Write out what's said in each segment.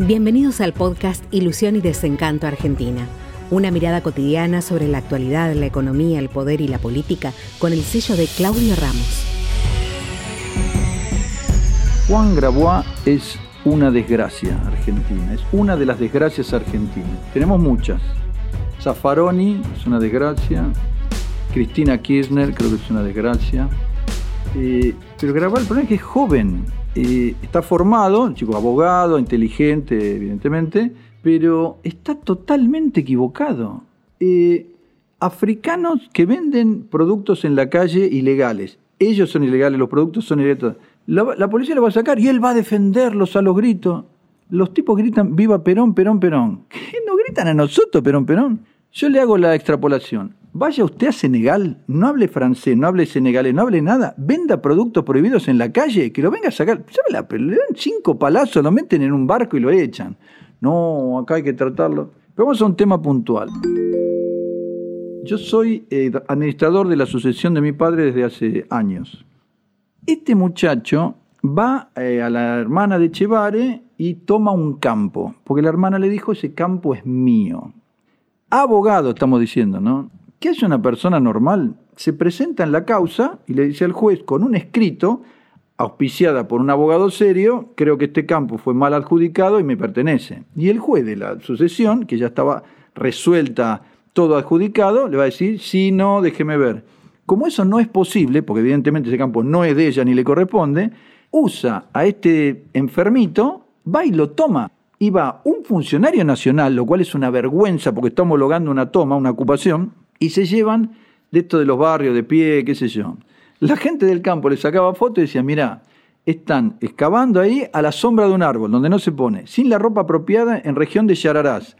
Bienvenidos al podcast Ilusión y Desencanto Argentina. Una mirada cotidiana sobre la actualidad, la economía, el poder y la política con el sello de Claudio Ramos. Juan Grabois es una desgracia argentina, es una de las desgracias argentinas. Tenemos muchas. Zaffaroni es una desgracia, Cristina Kirchner creo que es una desgracia. Eh, pero Grabois el problema es que es joven, eh, está formado, chico abogado, inteligente, evidentemente, pero está totalmente equivocado. Eh, africanos que venden productos en la calle ilegales. Ellos son ilegales, los productos son ilegales. La, la policía lo va a sacar y él va a defenderlos a los gritos. Los tipos gritan, viva Perón, Perón, Perón. ¿Qué no gritan a nosotros, Perón, Perón? Yo le hago la extrapolación. Vaya usted a Senegal, no hable francés, no hable senegalés, no hable nada, venda productos prohibidos en la calle, que lo venga a sacar. ¿Sabe le dan cinco palazos, lo meten en un barco y lo echan. No, acá hay que tratarlo. Pero vamos a un tema puntual. Yo soy eh, administrador de la sucesión de mi padre desde hace años. Este muchacho va eh, a la hermana de Chevare y toma un campo, porque la hermana le dijo, ese campo es mío. Abogado, estamos diciendo, ¿no? ¿Qué hace una persona normal? Se presenta en la causa y le dice al juez con un escrito, auspiciada por un abogado serio, creo que este campo fue mal adjudicado y me pertenece. Y el juez de la sucesión, que ya estaba resuelta todo adjudicado, le va a decir, sí, no, déjeme ver. Como eso no es posible, porque evidentemente ese campo no es de ella ni le corresponde, usa a este enfermito, va y lo toma. Y va un funcionario nacional, lo cual es una vergüenza porque está homologando una toma, una ocupación, y se llevan de esto de los barrios de pie, qué sé yo. La gente del campo le sacaba fotos y decía, mira, están excavando ahí a la sombra de un árbol, donde no se pone, sin la ropa apropiada en región de Yararás.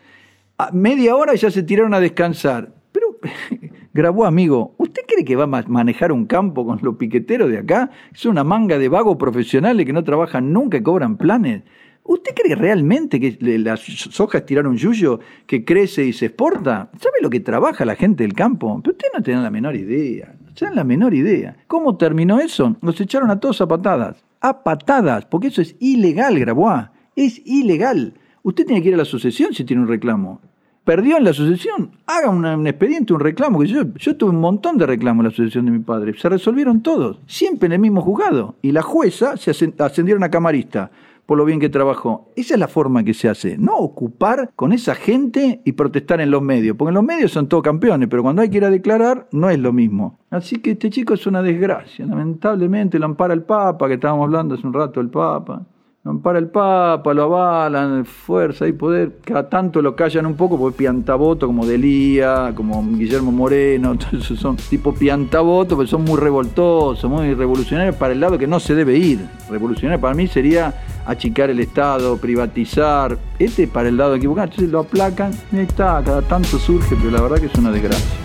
A media hora ya se tiraron a descansar. Pero, grabó amigo, ¿usted cree que va a manejar un campo con los piqueteros de acá? Es una manga de vagos profesionales que no trabajan nunca y cobran planes. ¿Usted cree realmente que las sojas tiraron yuyo que crece y se exporta? ¿Sabe lo que trabaja la gente del campo? Pero usted no tiene la menor idea. No tiene la menor idea. ¿Cómo terminó eso? Los echaron a todos a patadas. A patadas, porque eso es ilegal, Grabois. Es ilegal. Usted tiene que ir a la sucesión si tiene un reclamo. Perdió en la sucesión, haga un, expediente, un reclamo. Que yo, yo tuve un montón de reclamos en la sucesión de mi padre. Se resolvieron todos, siempre en el mismo juzgado. Y la jueza se ascendieron a camarista por lo bien que trabajó. Esa es la forma que se hace, no ocupar con esa gente y protestar en los medios, porque en los medios son todos campeones, pero cuando hay que ir a declarar no es lo mismo. Así que este chico es una desgracia, lamentablemente lo ampara el Papa, que estábamos hablando hace un rato del Papa. Ampara el Papa, lo avalan, fuerza y poder. Cada tanto lo callan un poco porque piantaboto como Delía, como Guillermo Moreno, todos son tipo piantaboto, pero son muy revoltosos, muy revolucionarios para el lado que no se debe ir. Revolucionario para mí sería achicar el Estado, privatizar. Este para el lado equivocado. Entonces lo aplacan y está, cada tanto surge, pero la verdad que es una desgracia.